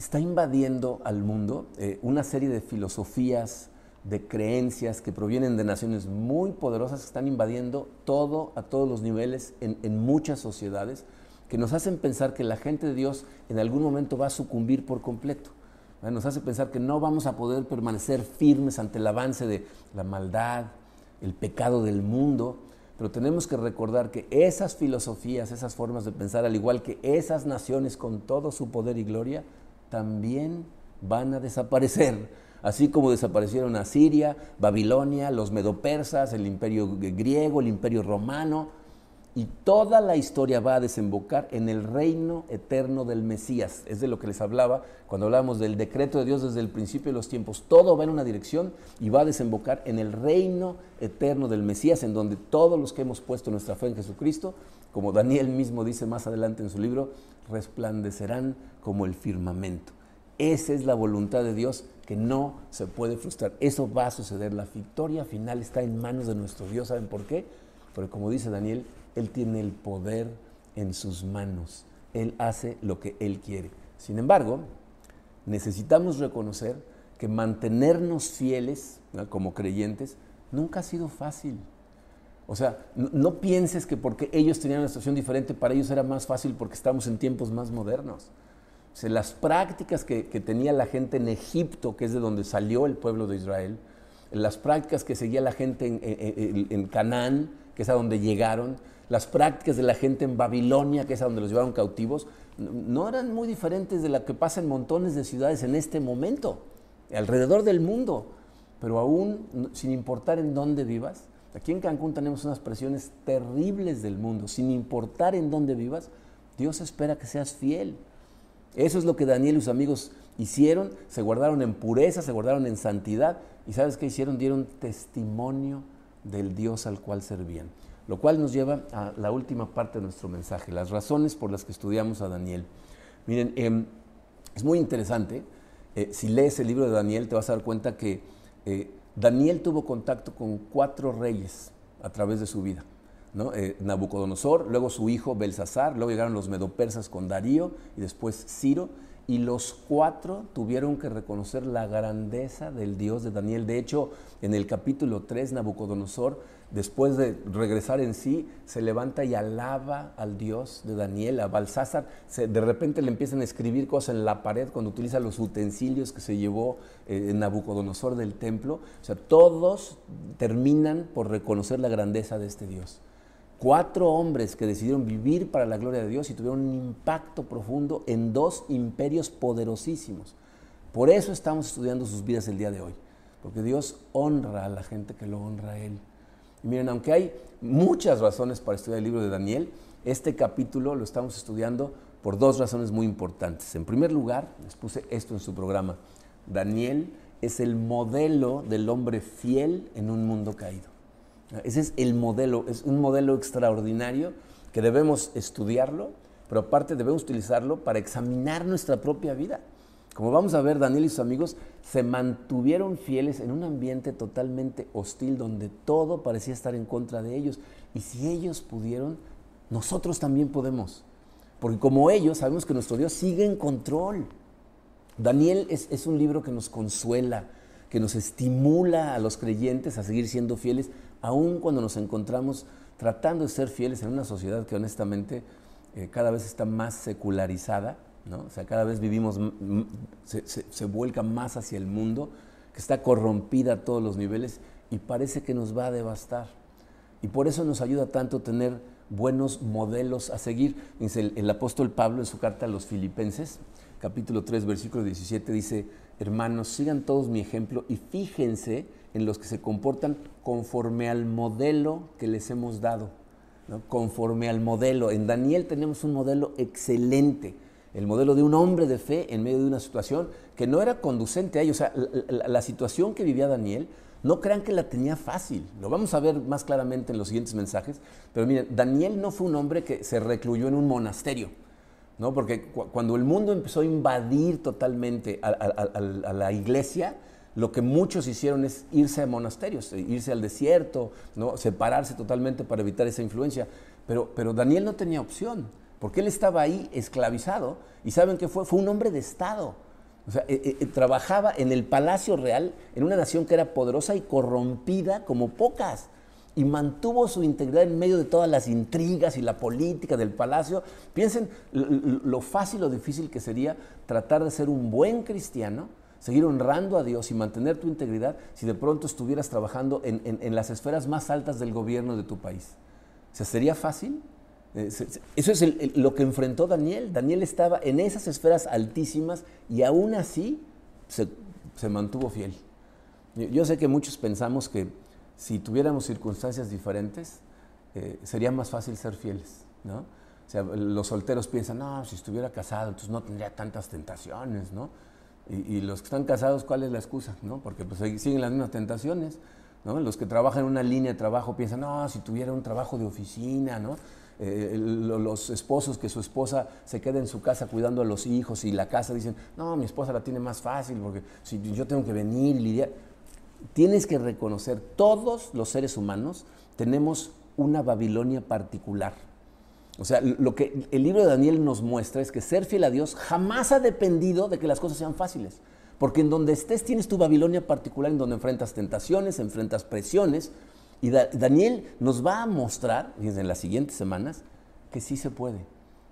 está invadiendo al mundo eh, una serie de filosofías, de creencias que provienen de naciones muy poderosas que están invadiendo todo a todos los niveles en, muchas sociedades, que nos hacen pensar que la gente de Dios en algún momento va a sucumbir por completo. Nos hace pensar que no vamos a poder permanecer firmes ante el avance de la maldad, el pecado del mundo, pero tenemos que recordar que esas filosofías, esas formas de pensar, al igual que esas naciones con todo su poder y gloria, también van a desaparecer. Así como desaparecieron Asiria, Babilonia, los medopersas, el imperio griego, el imperio romano, y toda la historia va a desembocar en el reino eterno del Mesías. Es de lo que les hablaba cuando hablábamos del decreto de Dios desde el principio de los tiempos. Todo va en una dirección y va a desembocar en el reino eterno del Mesías, en donde todos los que hemos puesto nuestra fe en Jesucristo, como Daniel mismo dice más adelante en su libro, resplandecerán como el firmamento. Esa es la voluntad de Dios que no se puede frustrar. Eso va a suceder. La victoria final está en manos de nuestro Dios. ¿Saben por qué? Porque como dice Daniel, Él tiene el poder en sus manos. Él hace lo que Él quiere. Sin embargo, necesitamos reconocer que mantenernos fieles como creyentes nunca ha sido fácil. O sea, no, pienses que porque ellos tenían una situación diferente, para ellos era más fácil porque estamos en tiempos más modernos las prácticas que, tenía la gente en Egipto, que es de donde salió el pueblo de Israel, las prácticas que seguía la gente en, Canaán, que es a donde llegaron, las prácticas de la gente en Babilonia, que es a donde los llevaron cautivos, no eran muy diferentes de lo que pasa en montones de ciudades en este momento, alrededor del mundo. Pero aún, sin importar en dónde vivas, aquí en Cancún tenemos unas presiones terribles del mundo, sin importar en dónde vivas, Dios espera que seas fiel. Eso es lo que Daniel y sus amigos hicieron, se guardaron en pureza, se guardaron en santidad y ¿sabes qué hicieron? Dieron testimonio del Dios al cual servían. Lo cual nos lleva a la última parte de nuestro mensaje, las razones por las que estudiamos a Daniel. Miren, em, es muy interesante, eh, si lees el libro de Daniel te vas a dar cuenta que eh, Daniel tuvo contacto con cuatro reyes a través de su vida. Eh, Nabucodonosor, luego su hijo Belsasar, luego llegaron los medopersas con Darío y después Ciro, y los cuatro tuvieron que reconocer la grandeza del Dios de Daniel. De hecho, en el capítulo 3, Nabucodonosor, después de regresar en sí, se levanta y alaba al Dios de Daniel, a Belsasar. de repente le empiezan a escribir cosas en la pared cuando utiliza los utensilios que se llevó eh, Nabucodonosor del templo. O sea, todos terminan por reconocer la grandeza de este Dios cuatro hombres que decidieron vivir para la gloria de Dios y tuvieron un impacto profundo en dos imperios poderosísimos. Por eso estamos estudiando sus vidas el día de hoy, porque Dios honra a la gente que lo honra a Él. Y miren, aunque hay muchas razones para estudiar el libro de Daniel, este capítulo lo estamos estudiando por dos razones muy importantes. En primer lugar, les puse esto en su programa, Daniel es el modelo del hombre fiel en un mundo caído. Ese es el modelo, es un modelo extraordinario que debemos estudiarlo, pero aparte debemos utilizarlo para examinar nuestra propia vida. Como vamos a ver, Daniel y sus amigos se mantuvieron fieles en un ambiente totalmente hostil donde todo parecía estar en contra de ellos. Y si ellos pudieron, nosotros también podemos. Porque como ellos, sabemos que nuestro Dios sigue en control. Daniel es, es un libro que nos consuela, que nos estimula a los creyentes a seguir siendo fieles, aun cuando nos encontramos tratando de ser fieles en una sociedad que honestamente eh, cada vez está más secularizada, ¿no? o sea, cada vez vivimos, se, vuelca más hacia el mundo, que está corrompida a todos los niveles y parece que nos va a devastar. Y por eso nos ayuda tanto tener buenos modelos a seguir. Dice el, el apóstol Pablo en su carta a los filipenses, capítulo 3, versículo 17, dice, hermanos, sigan todos mi ejemplo y fíjense en los que se comportan conforme al modelo que les hemos dado conforme al modelo. En Daniel tenemos un modelo excelente, el modelo de un hombre de fe en medio de una situación que no era conducente a ello. O sea, la, situación que vivía Daniel, no crean que la tenía fácil. Lo vamos a ver más claramente en los siguientes mensajes. Pero miren, Daniel no fue un hombre que se recluyó en un monasterio. ¿no? Porque cuando el mundo empezó a invadir totalmente a la iglesia, lo que muchos hicieron es irse a monasterios, eh, irse al desierto, ¿no? separarse totalmente para evitar esa influencia. Pero, pero Daniel no tenía opción, porque él estaba ahí esclavizado y ¿saben qué fue? Fue un hombre de Estado. O sea, eh, eh, trabajaba en el palacio real, en una nación que era poderosa y corrompida como pocas. Y mantuvo su integridad en medio de todas las intrigas y la política del palacio. Piensen lo fácil o difícil que sería tratar de ser un buen cristiano seguir honrando a Dios y mantener tu integridad si de pronto estuvieras trabajando en, las esferas más altas del gobierno de tu país. ¿Se ¿Sería fácil? Eh, eso es lo que enfrentó Daniel. Daniel estaba en esas esferas altísimas y aún así se, mantuvo fiel. Yo, sé que muchos pensamos que si tuviéramos circunstancias diferentes, eh, sería más fácil ser fieles. ¿no? O sea, los solteros piensan, no, si estuviera casado, entonces no tendría tantas tentaciones, ¿no? Y, los que están casados, ¿cuál es la excusa? ¿no? Porque pues, siguen las mismas tentaciones. ¿no? Los que trabajan en una línea de trabajo piensan, no, si tuviera un trabajo de oficina, ¿no? Eh, los esposos que su esposa se queda en su casa cuidando a los hijos y la casa dicen, no, mi esposa la tiene más fácil porque si yo tengo que venir y lidiar. Tienes que reconocer, todos los seres humanos tenemos una Babilonia particular. O sea, lo que el libro de Daniel nos muestra es que ser fiel a Dios jamás ha dependido de que las cosas sean fáciles. Porque en donde estés tienes tu Babilonia particular, en donde enfrentas tentaciones, enfrentas presiones. Y Daniel nos va a mostrar, en las siguientes semanas, que sí se puede.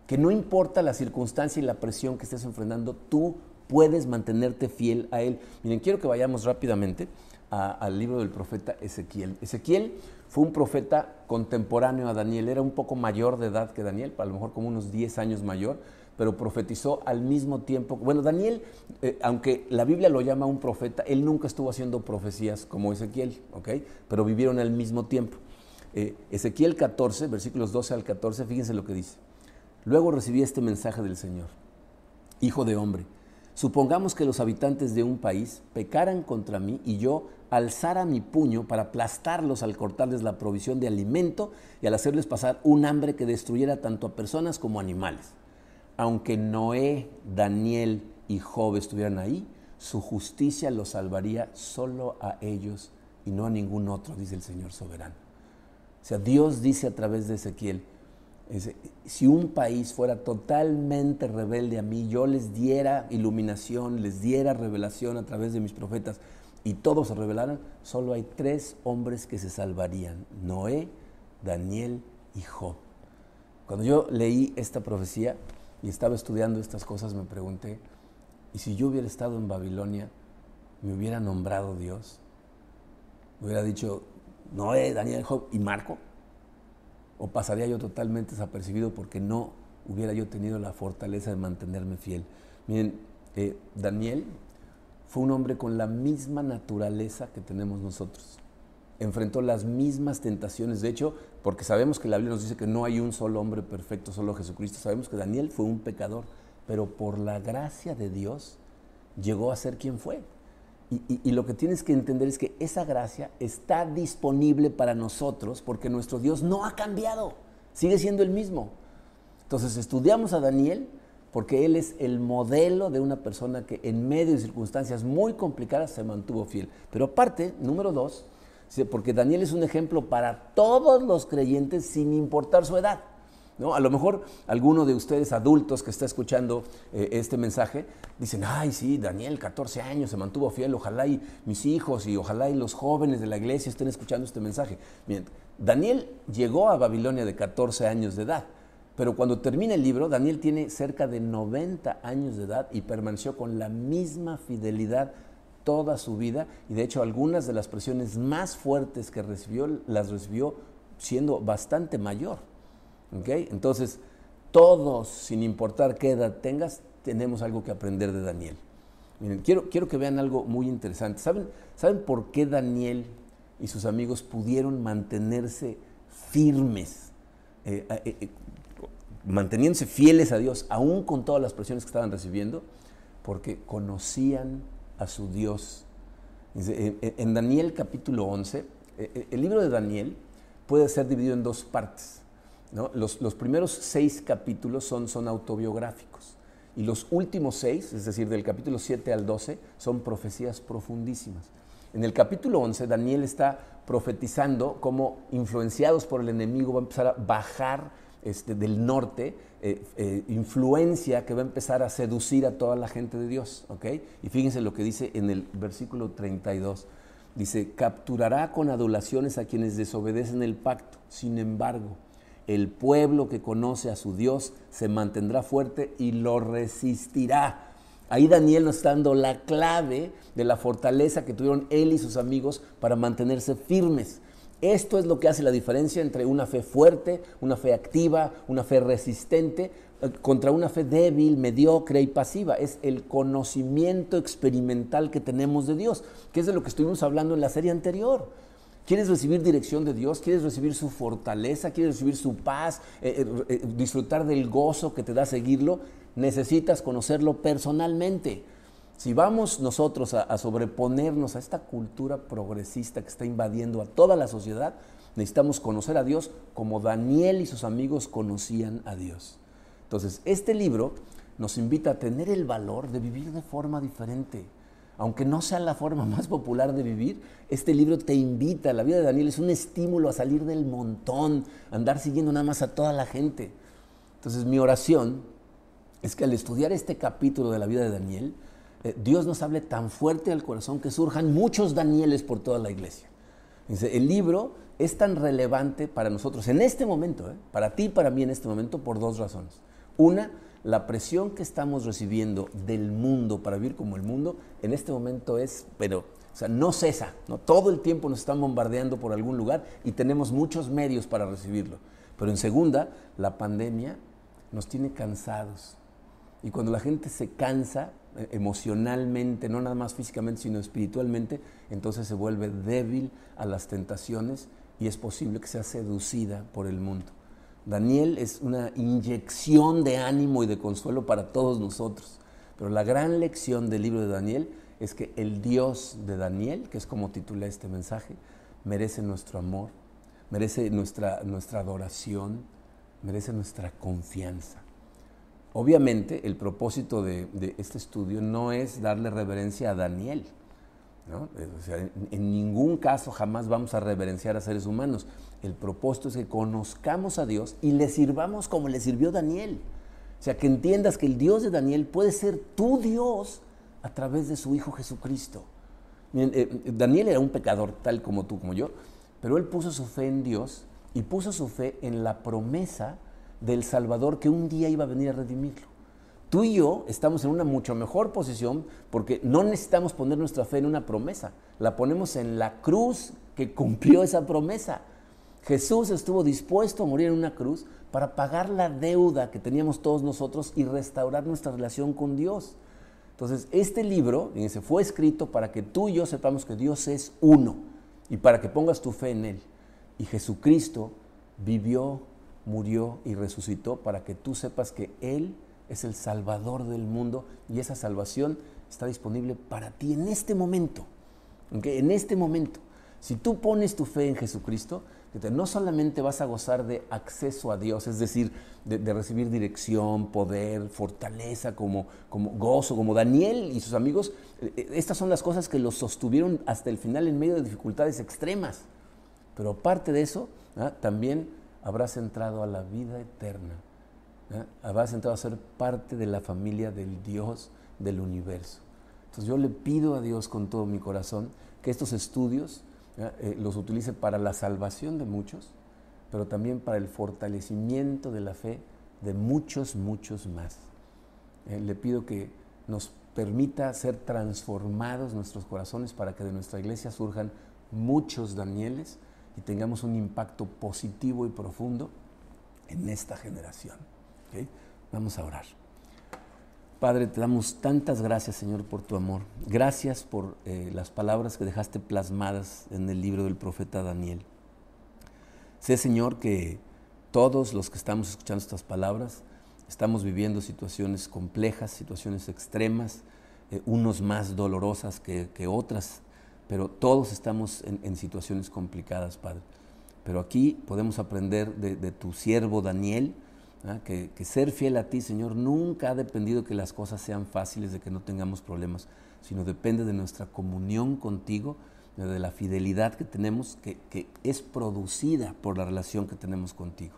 Que no importa la circunstancia y la presión que estés enfrentando, tú puedes mantenerte fiel a Él. Miren, quiero que vayamos rápidamente al libro del profeta Ezequiel. Ezequiel fue un profeta contemporáneo a Daniel, era un poco mayor de edad que Daniel, a lo mejor como unos 10 años mayor, pero profetizó al mismo tiempo. Bueno, Daniel, eh, aunque la Biblia lo llama un profeta, él nunca estuvo haciendo profecías como Ezequiel, ¿ok? Pero vivieron al mismo tiempo. Eh, Ezequiel 14, versículos 12 al 14, fíjense lo que dice. Luego recibí este mensaje del Señor. Hijo de hombre, supongamos que los habitantes de un país pecaran contra mí y yo alzara mi puño para aplastarlos al cortarles la provisión de alimento y al hacerles pasar un hambre que destruyera tanto a personas como animales. Aunque Noé, Daniel y Job estuvieran ahí, su justicia los salvaría solo a ellos y no a ningún otro, dice el Señor soberano. O sea, Dios dice a través de Ezequiel, si un país fuera totalmente rebelde a mí, yo les diera iluminación, les diera revelación a través de mis profetas, y todos se revelaran, solo hay tres hombres que se salvarían, Noé, Daniel y Job. Cuando yo leí esta profecía y estaba estudiando estas cosas, me pregunté, ¿y si yo hubiera estado en Babilonia, me hubiera nombrado Dios? ¿Me hubiera dicho Noé, Daniel, Job y Marco? ¿O pasaría yo totalmente desapercibido porque no hubiera yo tenido la fortaleza de mantenerme fiel? Miren, eh, Daniel fue un hombre con la misma naturaleza que tenemos nosotros. Enfrentó las mismas tentaciones. De hecho, porque sabemos que la Biblia nos dice que no hay un solo hombre perfecto, solo Jesucristo. Sabemos que Daniel fue un pecador, pero por la gracia de Dios llegó a ser quien fue. Y, lo que tienes que entender es que esa gracia está disponible para nosotros porque nuestro Dios no ha cambiado, sigue siendo el mismo. Entonces estudiamos a Daniel porque él es el modelo de una persona que en medio de circunstancias muy complicadas se mantuvo fiel. Pero aparte, número dos, porque Daniel es un ejemplo para todos los creyentes sin importar su edad. ¿No? A lo mejor alguno de ustedes adultos que está escuchando eh, este mensaje dicen, ay, sí, Daniel, 14 años, se mantuvo fiel, ojalá y mis hijos y ojalá y los jóvenes de la iglesia estén escuchando este mensaje. Miren, Daniel llegó a Babilonia de 14 años de edad, pero cuando termina el libro, Daniel tiene cerca de 90 años de edad y permaneció con la misma fidelidad toda su vida y de hecho algunas de las presiones más fuertes que recibió las recibió siendo bastante mayor. Entonces, todos, sin importar qué edad tengas, tenemos algo que aprender de Daniel. Quiero, quiero que vean algo muy interesante. ¿Saben, ¿Saben por qué Daniel y sus amigos pudieron mantenerse firmes, eh, eh, eh, manteniéndose fieles a Dios, aún con todas las presiones que estaban recibiendo? Porque conocían a su Dios. En Daniel capítulo 11, eh, eh, el libro de Daniel puede ser dividido en dos partes. Los, primeros seis capítulos son, son autobiográficos y los últimos seis, es decir, del capítulo 7 al 12, son profecías profundísimas. En el capítulo 11, Daniel está profetizando cómo, influenciados por el enemigo, va a empezar a bajar este, del norte, eh, eh, influencia que va a empezar a seducir a toda la gente de Dios. Y fíjense lo que dice en el versículo 32. Dice, capturará con adulaciones a quienes desobedecen el pacto. Sin embargo, el pueblo que conoce a su Dios se mantendrá fuerte y lo resistirá. Ahí Daniel nos está dando la clave de la fortaleza que tuvieron él y sus amigos para mantenerse firmes. Esto es lo que hace la diferencia entre una fe fuerte, una fe activa, una fe resistente, eh, contra una fe débil, mediocre y pasiva. Es el conocimiento experimental que tenemos de Dios, que es de lo que estuvimos hablando en la serie anterior. ¿Quieres recibir dirección de Dios? ¿Quieres recibir su fortaleza? ¿Quieres recibir su paz? Eh, eh, disfrutar del gozo que te da seguirlo? Necesitas conocerlo personalmente. Si vamos nosotros a, sobreponernos a esta cultura progresista que está invadiendo a toda la sociedad, necesitamos conocer a Dios como Daniel y sus amigos conocían a Dios. Entonces, este libro nos invita a tener el valor de vivir de forma diferente. Aunque no sea la forma más popular de vivir, este libro te invita, la vida de Daniel es un estímulo a salir del montón, a andar siguiendo nada más a toda la gente. Entonces mi oración es que al estudiar este capítulo de la vida de Daniel, eh, Dios nos hable tan fuerte al corazón que surjan muchos Danieles por toda la iglesia. Dice, el libro es tan relevante para nosotros en este momento, ¿eh? para ti y para mí en este momento, por dos razones. Una, la presión que estamos recibiendo del mundo para vivir como el mundo, en este momento es, pero, o sea, no cesa, ¿no? todo el tiempo nos están bombardeando por algún lugar y tenemos muchos medios para recibirlo. Pero en segunda, la pandemia nos tiene cansados. Y cuando la gente se cansa, eh, emocionalmente, no nada más físicamente, sino espiritualmente, entonces se vuelve débil a las tentaciones y es posible que sea seducida por el mundo. Daniel es una inyección de ánimo y de consuelo para todos nosotros. Pero la gran lección del libro de Daniel es que el Dios de Daniel, que es como titula este mensaje, merece nuestro amor, merece nuestra, nuestra adoración, merece nuestra confianza. Obviamente, el propósito de, este estudio no es darle reverencia a Daniel. Eh, en, ningún caso jamás vamos a reverenciar a seres humanos. El propósito es que conozcamos a Dios y le sirvamos como le sirvió Daniel. O sea, que entiendas que el Dios de Daniel puede ser tu Dios a través de su Hijo Jesucristo. Eh, Daniel era un pecador tal como tú, como yo, pero él puso su fe en Dios y puso su fe en la promesa del Salvador que un día iba a venir a redimirlo. Tú y yo estamos en una mucho mejor posición porque no necesitamos poner nuestra fe en una promesa, la ponemos en la cruz que cumplió esa promesa. Jesús estuvo dispuesto a morir en una cruz para pagar la deuda que teníamos todos nosotros y restaurar nuestra relación con Dios. Entonces, este libro, fíjense, fue escrito para que tú y yo sepamos que Dios es uno y para que pongas tu fe en Él. Y Jesucristo vivió murió y resucitó para que tú sepas que Él es el Salvador del mundo y esa salvación está disponible para ti en este momento. En este momento, si tú pones tu fe en Jesucristo, no solamente vas a gozar de acceso a Dios, es decir, de, recibir dirección, poder, fortaleza, como, como gozo, como Daniel y sus amigos, eh, eh, estas son las cosas que los sostuvieron hasta el final en medio de dificultades extremas. Pero aparte de eso, también habrás entrado a la vida eterna, ¿ah? habrás entrado a ser parte de la familia del Dios del universo. Entonces yo le pido a Dios con todo mi corazón que estos estudios eh, los utilice para la salvación de muchos, pero también para el fortalecimiento de la fe de muchos, muchos más. Eh, le pido que nos permita ser transformados nuestros corazones para que de nuestra iglesia surjan muchos Danieles y tengamos un impacto positivo y profundo en esta generación. Vamos a orar. Padre, te damos tantas gracias, Señor, por tu amor. Gracias por eh, las palabras que dejaste plasmadas en el libro del profeta Daniel. Sé, Señor, que todos los que estamos escuchando estas palabras estamos viviendo situaciones complejas, situaciones extremas, eh, unos más dolorosas que, otras, pero todos estamos en, situaciones complicadas, Padre. Pero aquí podemos aprender de tu siervo Daniel, que, ser fiel a ti, Señor, nunca ha dependido que las cosas sean fáciles, de que no tengamos problemas, sino depende de nuestra comunión contigo, de la fidelidad que tenemos, que, es producida por la relación que tenemos contigo.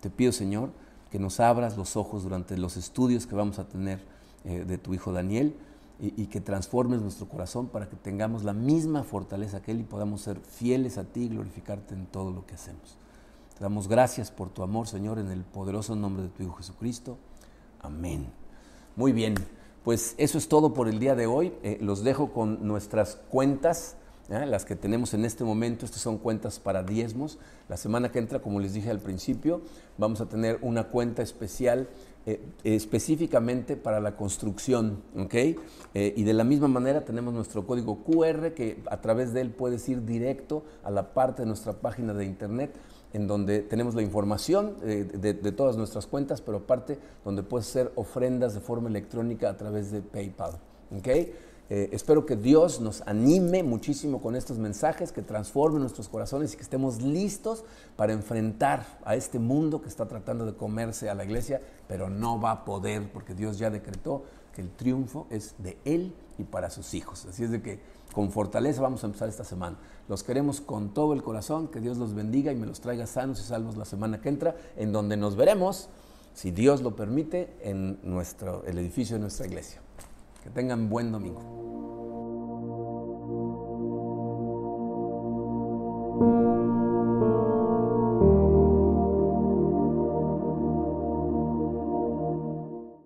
Te pido, Señor, que nos abras los ojos durante los estudios que vamos a tener eh, de tu Hijo Daniel y, y, que transformes nuestro corazón para que tengamos la misma fortaleza que Él y podamos ser fieles a ti y glorificarte en todo lo que hacemos. Te damos gracias por tu amor, Señor, en el poderoso nombre de tu Hijo Jesucristo. Amén. Muy bien, pues eso es todo por el día de hoy. Eh, los dejo con nuestras cuentas, las que tenemos en este momento. Estas son cuentas para diezmos. La semana que entra, como les dije al principio, vamos a tener una cuenta especial eh, específicamente para la construcción, ¿ok? Eh, y de la misma manera tenemos nuestro código QR que a través de él puedes ir directo a la parte de nuestra página de internet en donde tenemos la información eh, de, todas nuestras cuentas, pero aparte donde puedes hacer ofrendas de forma electrónica a través de PayPal. ¿okay? Eh, espero que Dios nos anime muchísimo con estos mensajes, que transformen nuestros corazones y que estemos listos para enfrentar a este mundo que está tratando de comerse a la iglesia, pero no va a poder porque Dios ya decretó que el triunfo es de Él y para sus hijos. Así es de que con fortaleza vamos a empezar esta semana. Los queremos con todo el corazón, que Dios los bendiga y me los traiga sanos y salvos la semana que entra, en donde nos veremos, si Dios lo permite, en nuestro, el edificio de nuestra iglesia. Que tengan buen domingo.